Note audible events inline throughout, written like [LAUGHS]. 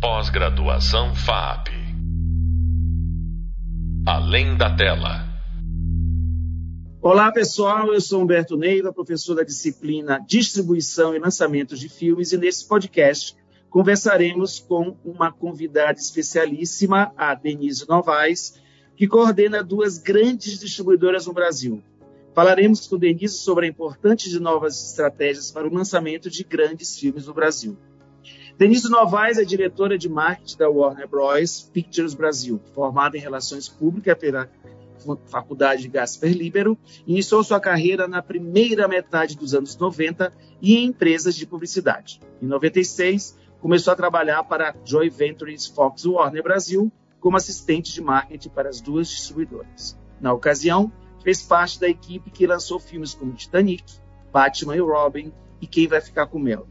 Pós-graduação FAP. Além da tela. Olá, pessoal. Eu sou Humberto Neiva, professor da disciplina Distribuição e Lançamentos de Filmes, e nesse podcast conversaremos com uma convidada especialíssima, a Denise Novaes, que coordena duas grandes distribuidoras no Brasil. Falaremos com Denise sobre a importância de novas estratégias para o lançamento de grandes filmes no Brasil. Denise Novaes é diretora de marketing da Warner Bros. Pictures Brasil, formada em Relações Públicas pela Faculdade Gasper Libero, iniciou sua carreira na primeira metade dos anos 90 e em empresas de publicidade. Em 96, começou a trabalhar para a Joy Ventures Fox Warner Brasil como assistente de marketing para as duas distribuidoras. Na ocasião, fez parte da equipe que lançou filmes como Titanic, Batman e Robin e Quem Vai Ficar com Mel.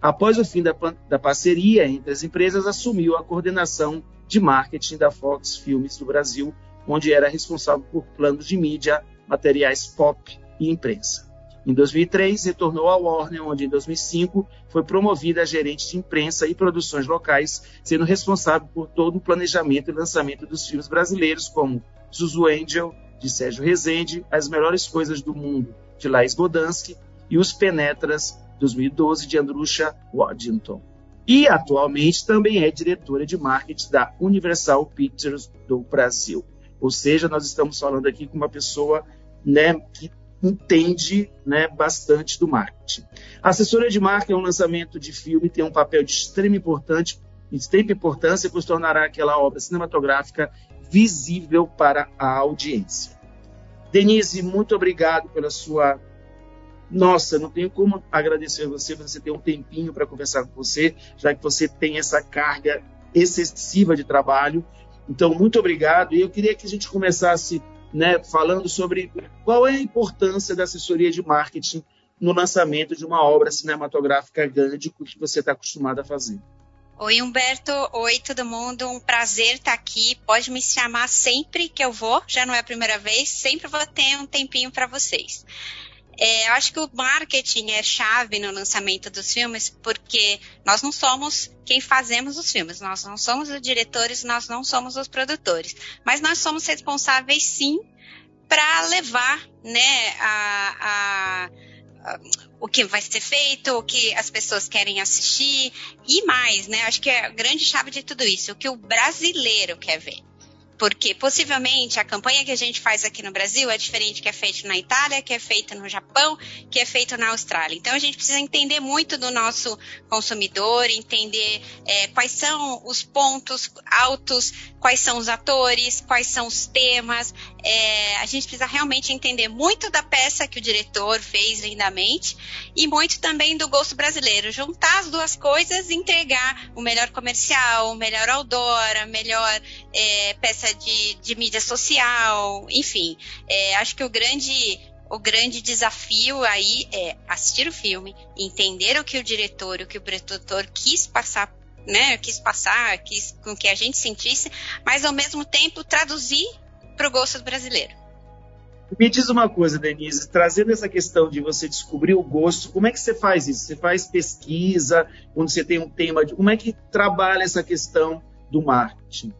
Após o fim da, da parceria entre as empresas, assumiu a coordenação de marketing da Fox Filmes do Brasil, onde era responsável por planos de mídia, materiais pop e imprensa. Em 2003, retornou à Warner, onde em 2005 foi promovida a gerente de imprensa e produções locais, sendo responsável por todo o planejamento e lançamento dos filmes brasileiros, como Zuzu Angel, de Sérgio Rezende, As Melhores Coisas do Mundo, de Laís Bodansky, e Os Penetras, 2012, de Andrusha Waddington. E atualmente também é diretora de marketing da Universal Pictures do Brasil. Ou seja, nós estamos falando aqui com uma pessoa né, que entende né, bastante do marketing. A assessoria de marketing é um lançamento de filme tem um papel de extrema importância, extrema importância, pois tornará aquela obra cinematográfica visível para a audiência. Denise, muito obrigado pela sua nossa, não tenho como agradecer a você, você ter um tempinho para conversar com você, já que você tem essa carga excessiva de trabalho. Então, muito obrigado. E eu queria que a gente começasse né, falando sobre qual é a importância da assessoria de marketing no lançamento de uma obra cinematográfica grande que você está acostumado a fazer. Oi, Humberto. Oi, todo mundo. Um prazer estar aqui. Pode me chamar sempre que eu vou. Já não é a primeira vez. Sempre vou ter um tempinho para vocês. É, eu acho que o marketing é chave no lançamento dos filmes, porque nós não somos quem fazemos os filmes, nós não somos os diretores, nós não somos os produtores, mas nós somos responsáveis sim para levar né, a, a, a, o que vai ser feito, o que as pessoas querem assistir e mais, né? Acho que é a grande chave de tudo isso, o que o brasileiro quer ver. Porque possivelmente a campanha que a gente faz aqui no Brasil é diferente que é feito na Itália, que é feito no Japão, que é feito na Austrália. Então a gente precisa entender muito do nosso consumidor, entender é, quais são os pontos altos, quais são os atores, quais são os temas. É, a gente precisa realmente entender muito da peça que o diretor fez lindamente e muito também do gosto brasileiro. Juntar as duas coisas e entregar o melhor comercial, o melhor outdoor, a melhor é, peça de, de mídia social, enfim. É, acho que o grande o grande desafio aí é assistir o filme, entender o que o diretor, o que o produtor quis passar, né, quis passar, quis com que a gente sentisse, mas ao mesmo tempo traduzir para o gosto do brasileiro. Me diz uma coisa, Denise, trazendo essa questão de você descobrir o gosto, como é que você faz isso? Você faz pesquisa, quando você tem um tema, de, como é que trabalha essa questão do marketing?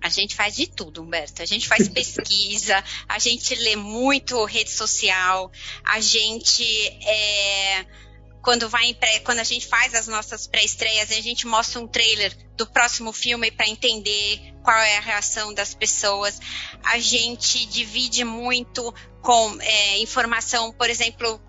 A gente faz de tudo, Humberto. A gente faz pesquisa, [LAUGHS] a gente lê muito rede social, a gente é, quando vai pré, quando a gente faz as nossas pré-estreias, a gente mostra um trailer do próximo filme para entender qual é a reação das pessoas. A gente divide muito com é, informação, por exemplo,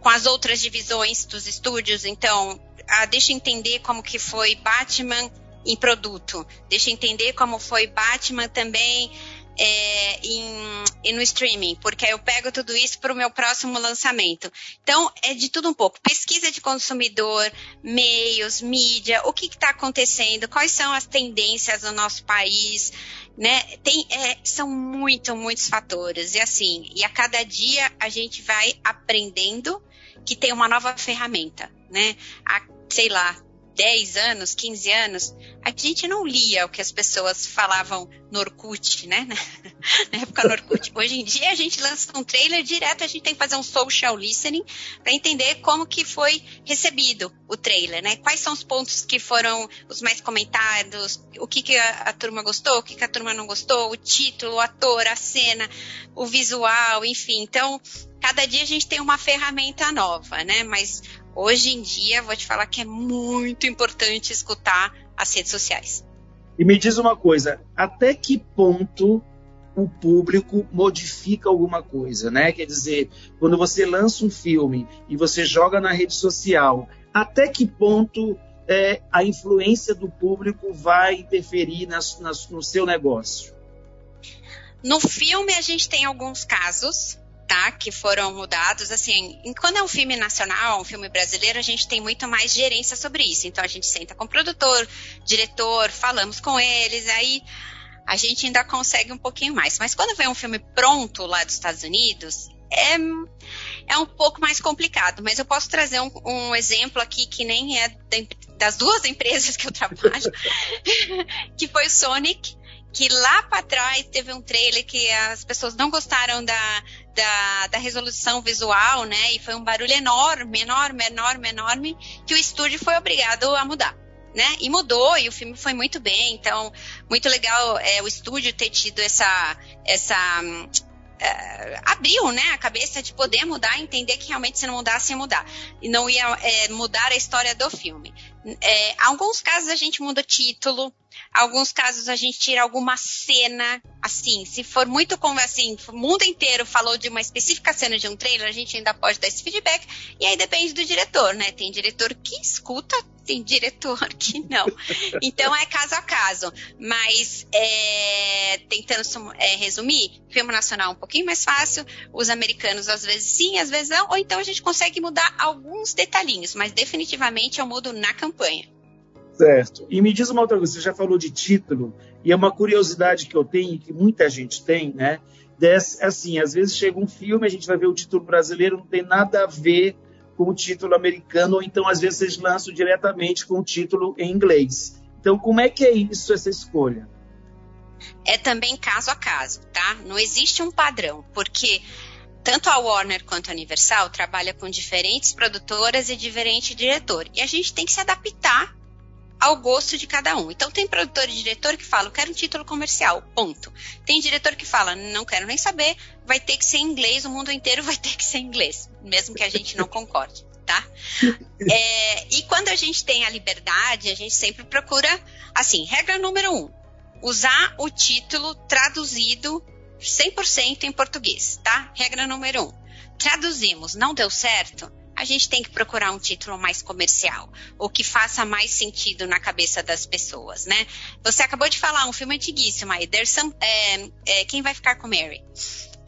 com as outras divisões dos estúdios. Então, ah, deixa entender como que foi Batman em produto. Deixa entender como foi Batman também é, em, em, no streaming, porque eu pego tudo isso para o meu próximo lançamento. Então, é de tudo um pouco. Pesquisa de consumidor, meios, mídia, o que está acontecendo, quais são as tendências no nosso país, né? Tem, é, são muito, muitos fatores. E assim, e a cada dia a gente vai aprendendo que tem uma nova ferramenta, né? A, sei lá, 10 anos, 15 anos, a gente não lia o que as pessoas falavam no Orkut, né? [LAUGHS] Na época no Orkut. Hoje em dia a gente lança um trailer direto, a gente tem que fazer um social listening para entender como que foi recebido o trailer, né? Quais são os pontos que foram os mais comentados, o que, que a, a turma gostou, o que, que a turma não gostou, o título, o ator, a cena, o visual, enfim. Então, cada dia a gente tem uma ferramenta nova, né? Mas Hoje em dia, vou te falar que é muito importante escutar as redes sociais. E me diz uma coisa, até que ponto o público modifica alguma coisa, né? Quer dizer, quando você lança um filme e você joga na rede social, até que ponto é, a influência do público vai interferir nas, nas, no seu negócio? No filme, a gente tem alguns casos Que foram mudados. Assim, quando é um filme nacional, um filme brasileiro, a gente tem muito mais gerência sobre isso. Então a gente senta com o produtor, diretor, falamos com eles, aí a gente ainda consegue um pouquinho mais. Mas quando vem um filme pronto lá dos Estados Unidos, é, é um pouco mais complicado. Mas eu posso trazer um, um exemplo aqui que nem é das duas [LAUGHS] empresas que eu trabalho, [LAUGHS] que foi o Sonic que lá para trás teve um trailer que as pessoas não gostaram da, da, da, resolução visual, né? E foi um barulho enorme, enorme, enorme, enorme, que o estúdio foi obrigado a mudar. Né? E mudou, e o filme foi muito bem, então, muito legal é, o estúdio ter tido essa, essa é, abriu né, a cabeça de poder mudar, entender que realmente se não mudasse ia mudar. E não ia é, mudar a história do filme. É, alguns casos a gente muda título, Alguns casos a gente tira alguma cena, assim, se for muito como assim, o mundo inteiro falou de uma específica cena de um trailer, a gente ainda pode dar esse feedback, e aí depende do diretor, né? Tem diretor que escuta, tem diretor [LAUGHS] que não. Então é caso a caso. Mas é, tentando é, resumir, filme nacional é um pouquinho mais fácil, os americanos às vezes sim, às vezes não, ou então a gente consegue mudar alguns detalhinhos, mas definitivamente eu mudo na campanha. Certo. E me diz uma outra coisa, você já falou de título, e é uma curiosidade que eu tenho, que muita gente tem, né? Desse, assim, às vezes chega um filme, a gente vai ver o título brasileiro, não tem nada a ver com o título americano, ou então às vezes vocês lançam diretamente com o título em inglês. Então, como é que é isso, essa escolha? É também caso a caso, tá? Não existe um padrão, porque tanto a Warner quanto a Universal trabalha com diferentes produtoras e diferente diretor. E a gente tem que se adaptar ao gosto de cada um. Então tem produtor e diretor que falam, quero um título comercial, ponto. Tem diretor que fala, não quero nem saber, vai ter que ser inglês, o mundo inteiro [LAUGHS] vai ter que ser inglês, mesmo que a gente não concorde, tá? É, e quando a gente tem a liberdade, a gente sempre procura, assim, regra número um, usar o título traduzido 100% em português, tá? Regra número um. Traduzimos, não deu certo? A gente tem que procurar um título mais comercial, ou que faça mais sentido na cabeça das pessoas, né? Você acabou de falar um filme antiguíssimo aí, There's some, é, é, Quem Vai Ficar com Mary?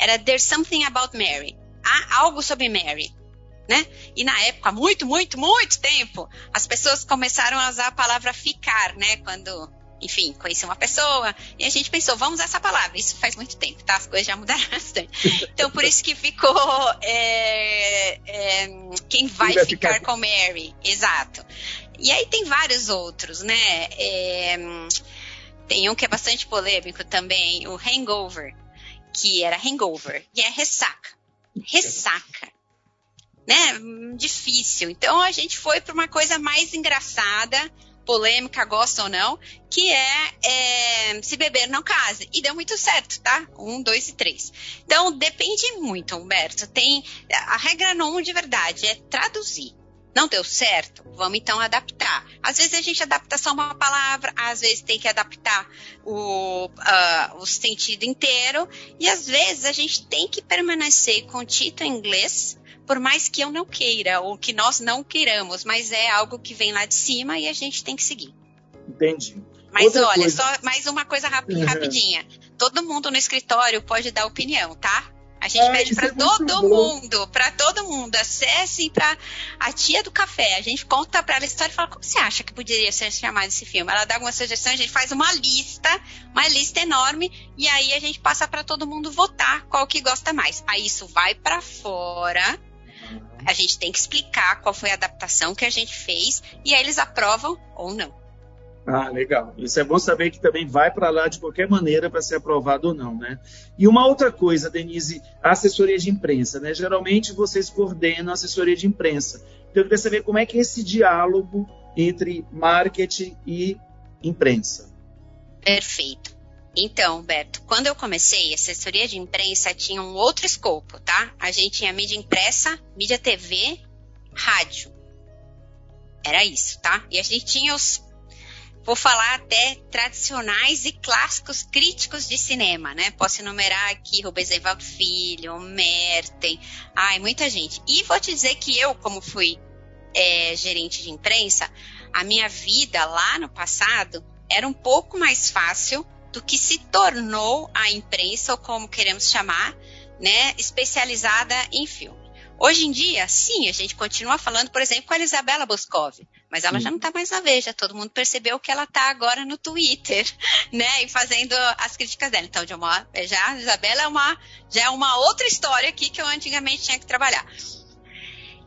Era There's Something About Mary. Há algo sobre Mary. Né? E na época, muito, muito, muito tempo, as pessoas começaram a usar a palavra ficar, né? Quando enfim, conheci uma pessoa, e a gente pensou, vamos usar essa palavra. Isso faz muito tempo, tá? As coisas já mudaram [LAUGHS] bastante. Então, por isso que ficou é, é, quem vai, vai ficar, ficar, com Mary. Exato. E aí tem vários outros, né? É, tem um que é bastante polêmico também, o Hangover, que era Hangover, e é ressaca. Ressaca né, difícil. Então a gente foi para uma coisa mais engraçada, polêmica, gosta ou não, que é, é, se beber não case. E deu muito certo, tá? Um, dois e três. Então, depende muito, Humberto. Tem a regra não de verdade é traduzir. Não deu certo? Vamos então adaptar. Às vezes a gente adapta só uma palavra, às vezes tem que adaptar o, uh, o sentido inteiro, e às vezes a gente tem que permanecer com o título em inglês por mais que eu não queira ou que nós não queiramos, mas é algo que vem lá de cima e a gente tem que seguir. Entendi. Mas Outra olha, coisa... só mais uma coisa uhum. rapidinha. Todo mundo no escritório pode dar opinião, tá? A gente é, pede para é todo mundo, para todo mundo, acessem para a tia do café. A gente conta para ela a história e fala como você acha que poderia ser chamado esse filme. Ela dá alguma sugestão, a gente faz uma lista, uma lista enorme e aí a gente passa para todo mundo votar qual que gosta mais. Aí isso vai para fora A gente tem que explicar qual foi a adaptação que a gente fez e aí eles aprovam ou não. Ah, legal. Isso é bom saber que também vai para lá de qualquer maneira para ser aprovado ou não, né? E uma outra coisa, Denise, a assessoria de imprensa, né? Geralmente vocês coordenam a assessoria de imprensa. Então eu queria saber como é que é esse diálogo entre marketing e imprensa. Perfeito. Então, Beto, quando eu comecei, a assessoria de imprensa tinha um outro escopo, tá? A gente tinha mídia impressa, mídia TV, rádio. Era isso, tá? E a gente tinha os vou falar até tradicionais e clássicos críticos de cinema, né? Posso enumerar aqui Rubens Evaldo Filho, Merten, ai, muita gente. E vou te dizer que eu, como fui é, gerente de imprensa, a minha vida lá no passado era um pouco mais fácil do que se tornou a imprensa, ou como queremos chamar, né, especializada em filme. Hoje em dia, sim, a gente continua falando, por exemplo, com a Isabela Boscov, mas ela sim. já não está mais na Veja, todo mundo percebeu que ela está agora no Twitter, [LAUGHS] né, e fazendo as críticas dela. Então, de uma, já a Isabela é uma, já é uma outra história aqui que eu antigamente tinha que trabalhar.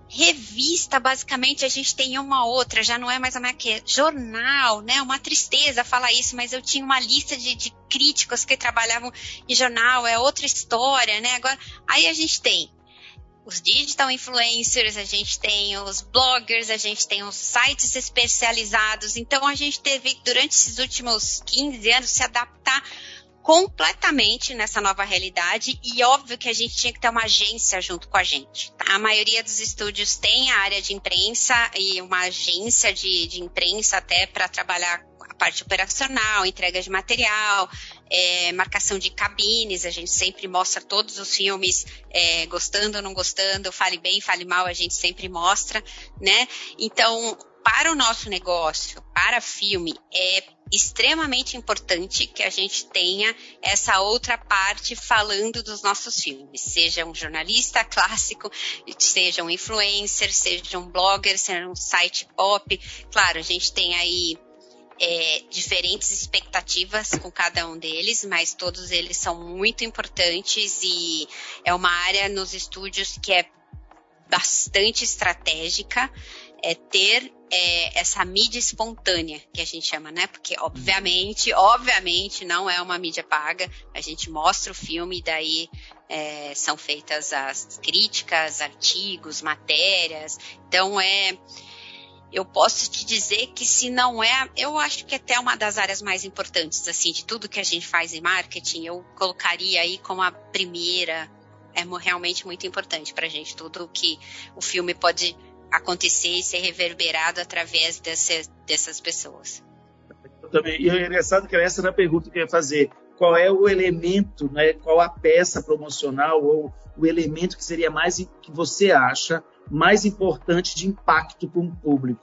Revista, basicamente, a gente tem uma outra, já não é mais a minha que jornal, né? Uma tristeza falar isso, mas eu tinha uma lista de, de críticos que trabalhavam em jornal, é outra história, né? Agora, aí a gente tem os digital influencers, a gente tem os bloggers, a gente tem os sites especializados. Então a gente teve durante esses últimos 15 anos se adaptar completamente nessa nova realidade e óbvio que a gente tinha que ter uma agência junto com a gente. Tá? A maioria dos estúdios tem a área de imprensa e uma agência de, de imprensa até para trabalhar a parte operacional, entrega de material, é, marcação de cabines, a gente sempre mostra todos os filmes, é, gostando ou não gostando, fale bem, fale mal, a gente sempre mostra, né? Então, para o nosso negócio, para filme, é extremamente importante que a gente tenha essa outra parte falando dos nossos filmes, seja um jornalista clássico, seja um influencer, seja um blogger, seja um site pop. Claro, a gente tem aí é, diferentes expectativas com cada um deles, mas todos eles são muito importantes e é uma área nos estúdios que é bastante estratégica, é ter é, essa mídia espontânea que a gente chama, né? Porque obviamente, obviamente não é uma mídia paga. A gente mostra o filme e daí é, são feitas as críticas, artigos, matérias. Então é eu posso te dizer que se não é, eu acho que até uma das áreas mais importantes, assim, de tudo que a gente faz em marketing, eu colocaria aí como a primeira, é realmente muito importante para a gente, tudo que o filme pode acontecer e ser reverberado através desse, dessas pessoas. Eu também, e é engraçado que essa era a pergunta que eu ia fazer, qual é o elemento, né, qual a peça promocional ou o elemento que seria mais, que você acha mais importante de impacto com o público?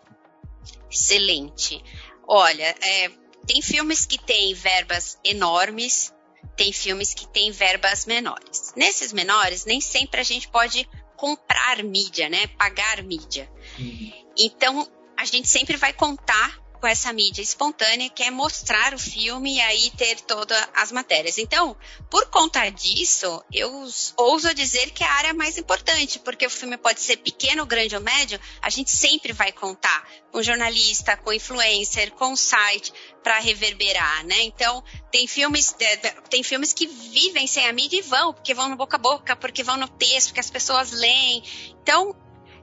Excelente. Olha, é, tem filmes que têm verbas enormes, tem filmes que têm verbas menores. Nesses menores, nem sempre a gente pode comprar mídia, né? Pagar mídia. Uhum. Então, a gente sempre vai contar com essa mídia espontânea, que é mostrar o filme e aí ter todas as matérias. Então, por conta disso, eu ouso dizer que é a área mais importante, porque o filme pode ser pequeno, grande ou médio, a gente sempre vai contar com jornalista, com influencer, com site para reverberar, né? Então, tem filmes, é, tem filmes que vivem sem a mídia e vão, porque vão no boca a boca, porque vão no texto, porque as pessoas leem. Então,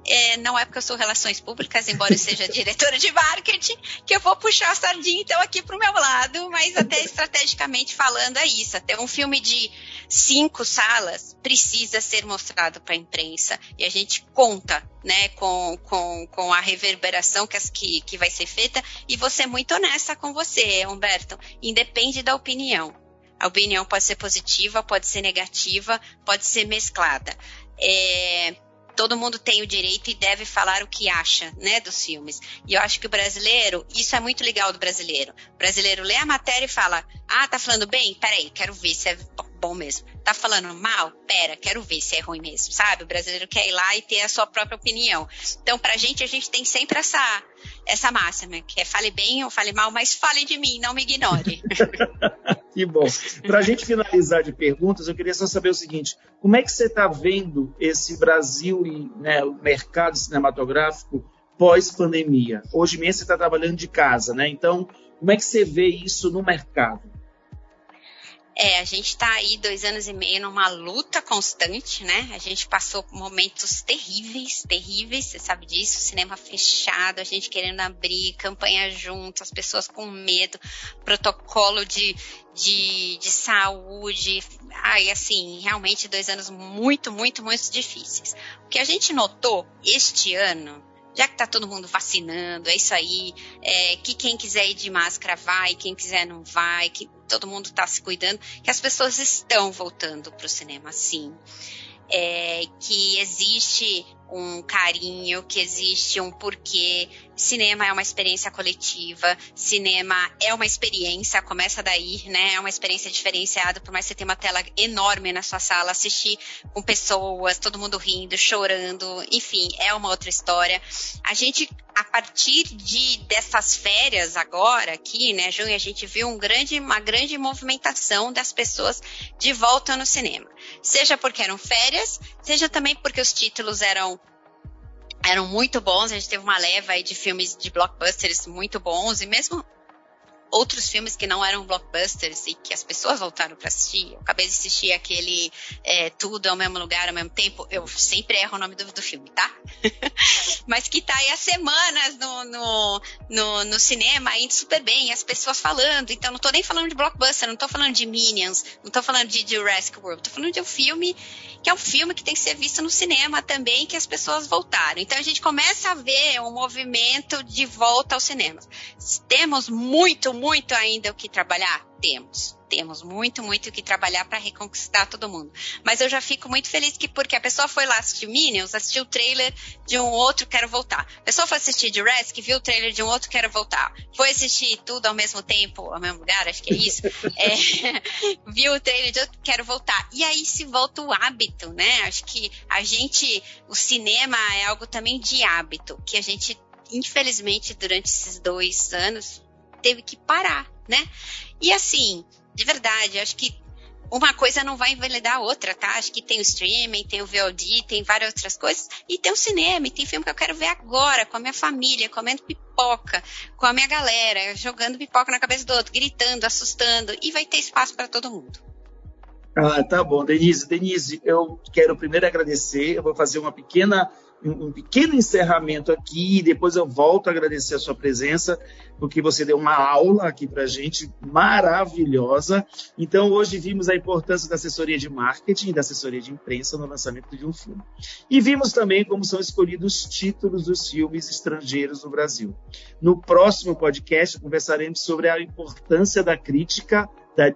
é, não é porque eu sou relações públicas, embora eu seja diretora de marketing, que eu vou puxar a sardinha então aqui para o meu lado, mas até estrategicamente falando é isso. Até um filme de cinco salas precisa ser mostrado para a imprensa e a gente conta né, com, com, com a reverberação que, que, que vai ser feita e ser muito honesta com você, Humberto, independe da opinião. A opinião pode ser positiva, pode ser negativa, pode ser mesclada. É, todo mundo tem o direito e deve falar o que acha, né, dos filmes. E eu acho que o brasileiro, isso é muito legal do brasileiro. O brasileiro lê a matéria e fala: "Ah, tá falando bem? Peraí, quero ver se é bom mesmo. Tá falando mal? Pera, quero ver se é ruim mesmo", sabe? O brasileiro quer ir lá e ter a sua própria opinião. Então, pra gente a gente tem sempre essa essa máxima, que é fale bem ou fale mal, mas fale de mim, não me ignore. [LAUGHS] Que bom. Para a gente finalizar de perguntas, eu queria só saber o seguinte: como é que você está vendo esse Brasil e né, o mercado cinematográfico pós-pandemia? Hoje mesmo você está trabalhando de casa, né? Então, como é que você vê isso no mercado? É, a gente está aí dois anos e meio numa luta constante, né? A gente passou momentos terríveis, terríveis, você sabe disso, cinema fechado, a gente querendo abrir, campanha junto, as pessoas com medo, protocolo de, de, de saúde. Ai, assim, realmente dois anos muito, muito, muito difíceis. O que a gente notou este ano já que tá todo mundo vacinando, é isso aí, é, que quem quiser ir de máscara vai, quem quiser não vai, que todo mundo está se cuidando, que as pessoas estão voltando para o cinema, sim. É, que existe um carinho, que existe um porquê. Cinema é uma experiência coletiva, cinema é uma experiência, começa daí, né? É uma experiência diferenciada, por mais que você tenha uma tela enorme na sua sala, assistir com pessoas, todo mundo rindo, chorando, enfim, é uma outra história. A gente, a partir de dessas férias agora, aqui, né, junho, a gente viu um grande, uma grande movimentação das pessoas de volta no cinema. Seja porque eram férias, seja também porque os títulos eram eram muito bons. A gente teve uma leva aí de filmes de blockbusters muito bons e mesmo outros filmes que não eram blockbusters e que as pessoas voltaram para assistir. Eu acabei de assistir aquele é, Tudo ao mesmo lugar, ao mesmo tempo. Eu sempre erro o nome do, do filme, tá? [LAUGHS] Mas que tá aí há semanas no, no, no, no, cinema, indo super bem, as pessoas falando. Então, não tô nem falando de blockbuster, não tô falando de Minions, não tô falando de Jurassic World, tô falando de um filme que é um filme que tem que ser visto no cinema também, que as pessoas voltaram. Então, a gente começa a ver um movimento de volta ao cinema. Temos muito, muito ainda o que trabalhar? Temos. Temos muito, muito o que trabalhar para reconquistar todo mundo. Mas eu já fico muito feliz que porque a pessoa foi lá assistir Minions, assistiu o trailer de um outro, quero voltar. A pessoa foi assistir Jurassic, viu o trailer de um outro, quero voltar. Foi assistir tudo ao mesmo tempo, ao mesmo lugar, acho que é isso. [LAUGHS] é, [LAUGHS] viu o trailer de outro, quero voltar. E aí se volta o hábito, né? Acho que a gente, o cinema é algo também de hábito, que a gente infelizmente, durante esses dois anos, teve que parar, né? E assim, de verdade, acho que uma coisa não vai invalidar a outra, tá? Acho que tem o streaming, tem o VOD, tem várias outras coisas, e tem o cinema, e tem filme que eu quero ver agora, com a minha família, comendo pipoca, com a minha galera, jogando pipoca na cabeça do outro, gritando, assustando, e vai ter espaço para todo mundo. Ah, tá bom, Denise. Denise, eu quero primeiro agradecer, eu vou fazer uma pequena um pequeno encerramento aqui e depois eu volto a agradecer a sua presença, porque você deu uma aula aqui para a gente maravilhosa. Então, hoje vimos a importância da assessoria de marketing e da assessoria de imprensa no lançamento de um filme. E vimos também como são escolhidos os títulos dos filmes estrangeiros no Brasil. No próximo podcast, conversaremos sobre a importância da crítica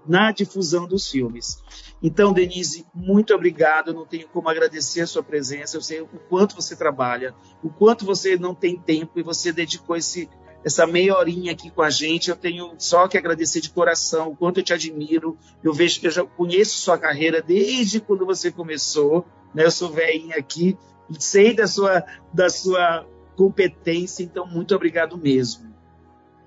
na difusão dos filmes. Então, Denise, muito obrigado. Eu não tenho como agradecer a sua presença. Eu sei o quanto você trabalha, o quanto você não tem tempo e você dedicou esse, essa meia horinha aqui com a gente. Eu tenho só que agradecer de coração o quanto eu te admiro. Eu vejo que eu já conheço sua carreira desde quando você começou. Né? Eu sou velhinha aqui, sei da sua, da sua competência, então muito obrigado mesmo.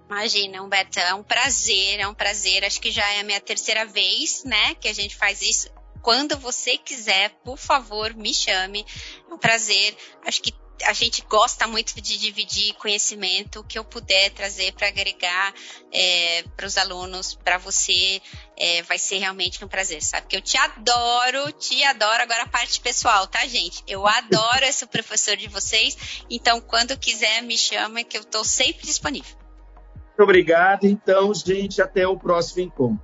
Imagina, Humberto, é um prazer, é um prazer. Acho que já é a minha terceira vez, né, que a gente faz isso. Quando você quiser, por favor, me chame. É um prazer. Acho que a gente gosta muito de dividir conhecimento, o que eu puder trazer para agregar é, para os alunos, para você, é, vai ser realmente um prazer, sabe? Que eu te adoro, te adoro. Agora a parte pessoal, tá, gente? Eu adoro ser professor de vocês, então quando quiser me chama, que eu estou sempre disponível. Obrigado. Então, gente, até o próximo encontro.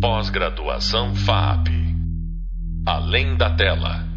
Pós-graduação FAP. Além da tela.